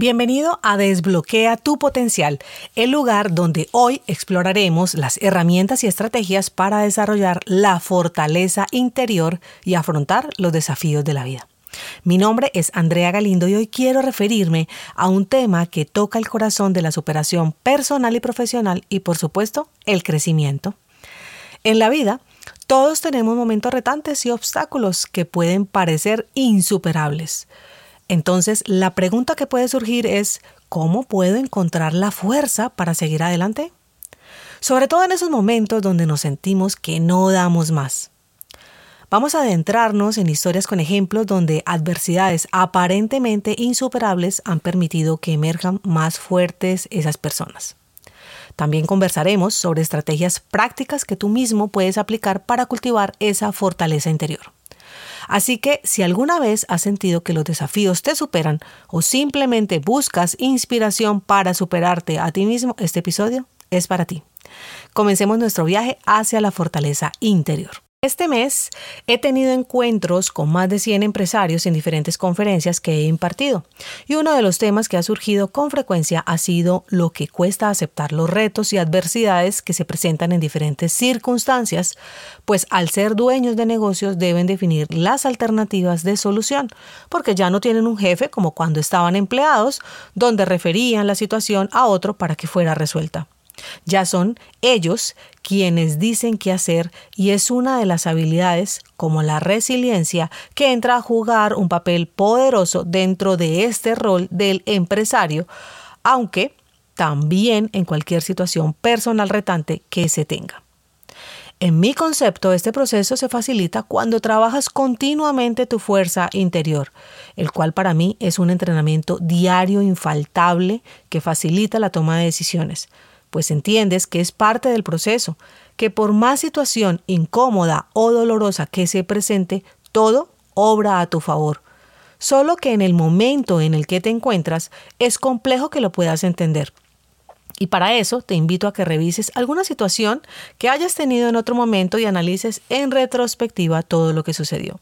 Bienvenido a Desbloquea tu potencial, el lugar donde hoy exploraremos las herramientas y estrategias para desarrollar la fortaleza interior y afrontar los desafíos de la vida. Mi nombre es Andrea Galindo y hoy quiero referirme a un tema que toca el corazón de la superación personal y profesional y por supuesto el crecimiento. En la vida, todos tenemos momentos retantes y obstáculos que pueden parecer insuperables. Entonces, la pregunta que puede surgir es, ¿cómo puedo encontrar la fuerza para seguir adelante? Sobre todo en esos momentos donde nos sentimos que no damos más. Vamos a adentrarnos en historias con ejemplos donde adversidades aparentemente insuperables han permitido que emerjan más fuertes esas personas. También conversaremos sobre estrategias prácticas que tú mismo puedes aplicar para cultivar esa fortaleza interior. Así que si alguna vez has sentido que los desafíos te superan o simplemente buscas inspiración para superarte a ti mismo, este episodio es para ti. Comencemos nuestro viaje hacia la fortaleza interior. Este mes he tenido encuentros con más de 100 empresarios en diferentes conferencias que he impartido y uno de los temas que ha surgido con frecuencia ha sido lo que cuesta aceptar los retos y adversidades que se presentan en diferentes circunstancias, pues al ser dueños de negocios deben definir las alternativas de solución, porque ya no tienen un jefe como cuando estaban empleados, donde referían la situación a otro para que fuera resuelta. Ya son ellos quienes dicen qué hacer y es una de las habilidades, como la resiliencia, que entra a jugar un papel poderoso dentro de este rol del empresario, aunque también en cualquier situación personal retante que se tenga. En mi concepto, este proceso se facilita cuando trabajas continuamente tu fuerza interior, el cual para mí es un entrenamiento diario infaltable que facilita la toma de decisiones, pues entiendes que es parte del proceso, que por más situación incómoda o dolorosa que se presente, todo obra a tu favor. Solo que en el momento en el que te encuentras es complejo que lo puedas entender. Y para eso te invito a que revises alguna situación que hayas tenido en otro momento y analices en retrospectiva todo lo que sucedió.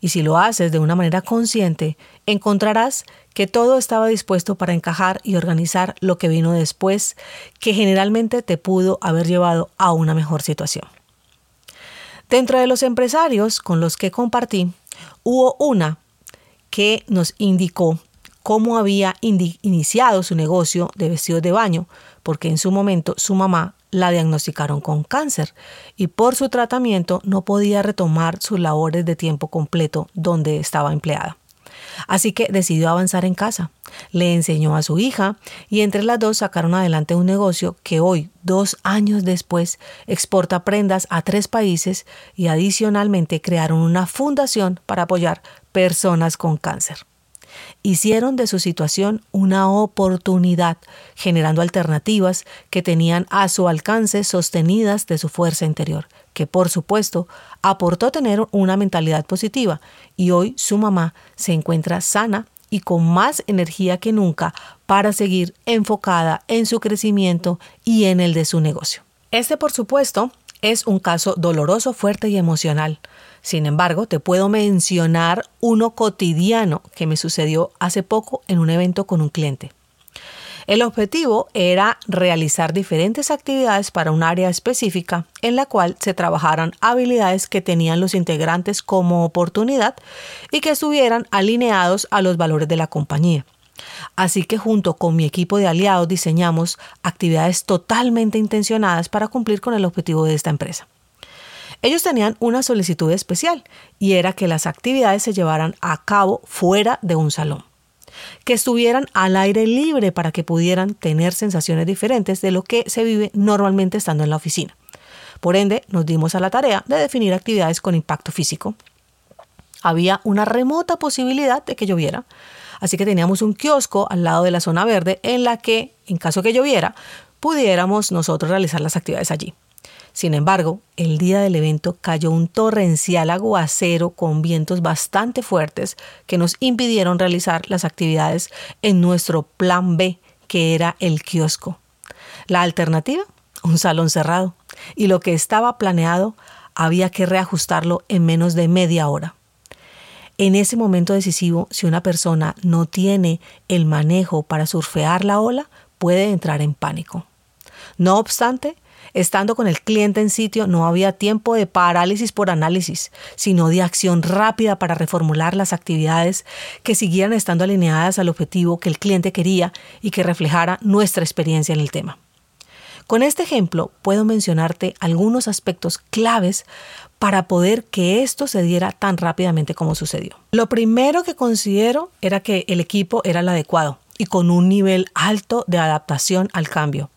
Y si lo haces de una manera consciente, encontrarás que todo estaba dispuesto para encajar y organizar lo que vino después, que generalmente te pudo haber llevado a una mejor situación. Dentro de los empresarios con los que compartí, hubo una que nos indicó cómo había iniciado su negocio de vestidos de baño, porque en su momento su mamá la diagnosticaron con cáncer y por su tratamiento no podía retomar sus labores de tiempo completo donde estaba empleada. Así que decidió avanzar en casa. Le enseñó a su hija y entre las dos sacaron adelante un negocio que hoy, dos años después, exporta prendas a tres países y adicionalmente crearon una fundación para apoyar personas con cáncer hicieron de su situación una oportunidad, generando alternativas que tenían a su alcance sostenidas de su fuerza interior, que por supuesto aportó tener una mentalidad positiva y hoy su mamá se encuentra sana y con más energía que nunca para seguir enfocada en su crecimiento y en el de su negocio. Este, por supuesto, es un caso doloroso, fuerte y emocional. Sin embargo, te puedo mencionar uno cotidiano que me sucedió hace poco en un evento con un cliente. El objetivo era realizar diferentes actividades para un área específica en la cual se trabajaran habilidades que tenían los integrantes como oportunidad y que estuvieran alineados a los valores de la compañía. Así que junto con mi equipo de aliados diseñamos actividades totalmente intencionadas para cumplir con el objetivo de esta empresa. Ellos tenían una solicitud especial y era que las actividades se llevaran a cabo fuera de un salón, que estuvieran al aire libre para que pudieran tener sensaciones diferentes de lo que se vive normalmente estando en la oficina. Por ende, nos dimos a la tarea de definir actividades con impacto físico. había una remota posibilidad de que lloviera. Así que teníamos un kiosco al lado de la zona verde en la que, en caso que lloviera, pudiéramos nosotros realizar las actividades allí. Sin embargo, el día del evento cayó un torrencial aguacero con vientos bastante fuertes que nos impidieron realizar las actividades en nuestro plan B, que era el kiosco. La alternativa, un salón cerrado. Y lo que estaba planeado había que reajustarlo en menos de media hora. En ese momento decisivo, si una persona no tiene el manejo para surfear la ola, puede entrar en pánico. No obstante, Estando con el cliente en sitio no había tiempo de parálisis por análisis, sino de acción rápida para reformular las actividades que siguieran estando alineadas al objetivo que el cliente quería y que reflejara nuestra experiencia en el tema. Con este ejemplo puedo mencionarte algunos aspectos claves para poder que esto se diera tan rápidamente como sucedió. Lo primero que considero era que el equipo era el adecuado y con un nivel alto de adaptación al cambio.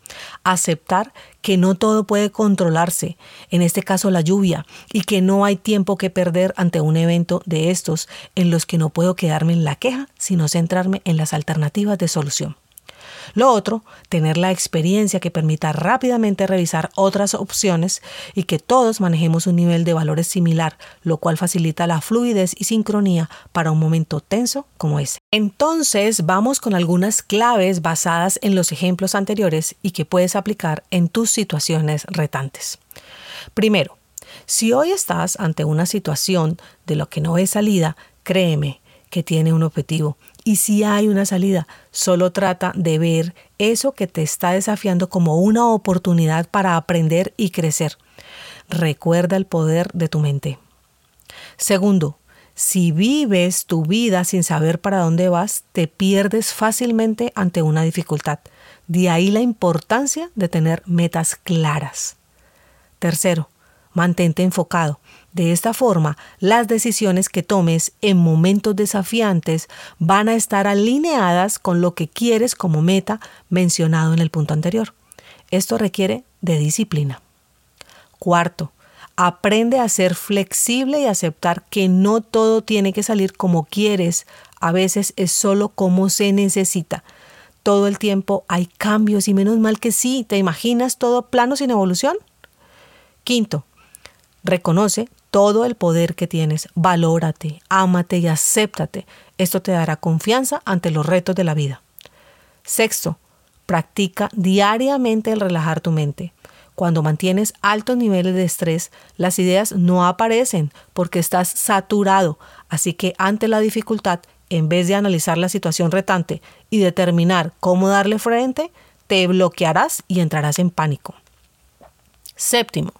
Aceptar que no todo puede controlarse, en este caso la lluvia, y que no hay tiempo que perder ante un evento de estos en los que no puedo quedarme en la queja, sino centrarme en las alternativas de solución. Lo otro, tener la experiencia que permita rápidamente revisar otras opciones y que todos manejemos un nivel de valores similar, lo cual facilita la fluidez y sincronía para un momento tenso como ese. Entonces vamos con algunas claves basadas en los ejemplos anteriores y que puedes aplicar en tus situaciones retantes. Primero, si hoy estás ante una situación de lo que no es salida, créeme que tiene un objetivo y si hay una salida, solo trata de ver eso que te está desafiando como una oportunidad para aprender y crecer. Recuerda el poder de tu mente. Segundo, si vives tu vida sin saber para dónde vas, te pierdes fácilmente ante una dificultad. De ahí la importancia de tener metas claras. Tercero, mantente enfocado. De esta forma, las decisiones que tomes en momentos desafiantes van a estar alineadas con lo que quieres como meta mencionado en el punto anterior. Esto requiere de disciplina. Cuarto, aprende a ser flexible y aceptar que no todo tiene que salir como quieres. A veces es solo como se necesita. Todo el tiempo hay cambios y menos mal que sí. ¿Te imaginas todo plano sin evolución? Quinto, reconoce todo el poder que tienes. Valórate, ámate y acéptate. Esto te dará confianza ante los retos de la vida. Sexto, practica diariamente el relajar tu mente. Cuando mantienes altos niveles de estrés, las ideas no aparecen porque estás saturado. Así que ante la dificultad, en vez de analizar la situación retante y determinar cómo darle frente, te bloquearás y entrarás en pánico. Séptimo,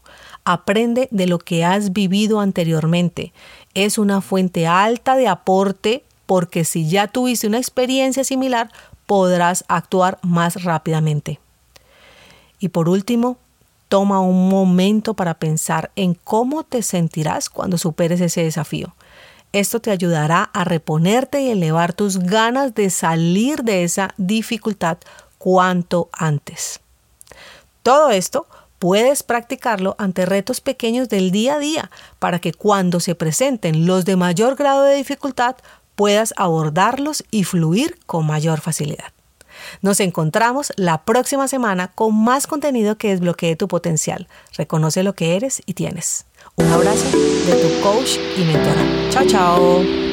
Aprende de lo que has vivido anteriormente. Es una fuente alta de aporte porque si ya tuviste una experiencia similar, podrás actuar más rápidamente. Y por último, toma un momento para pensar en cómo te sentirás cuando superes ese desafío. Esto te ayudará a reponerte y elevar tus ganas de salir de esa dificultad cuanto antes. Todo esto Puedes practicarlo ante retos pequeños del día a día para que cuando se presenten los de mayor grado de dificultad puedas abordarlos y fluir con mayor facilidad. Nos encontramos la próxima semana con más contenido que desbloquee tu potencial. Reconoce lo que eres y tienes. Un abrazo de tu coach y mentora. Chao, chao.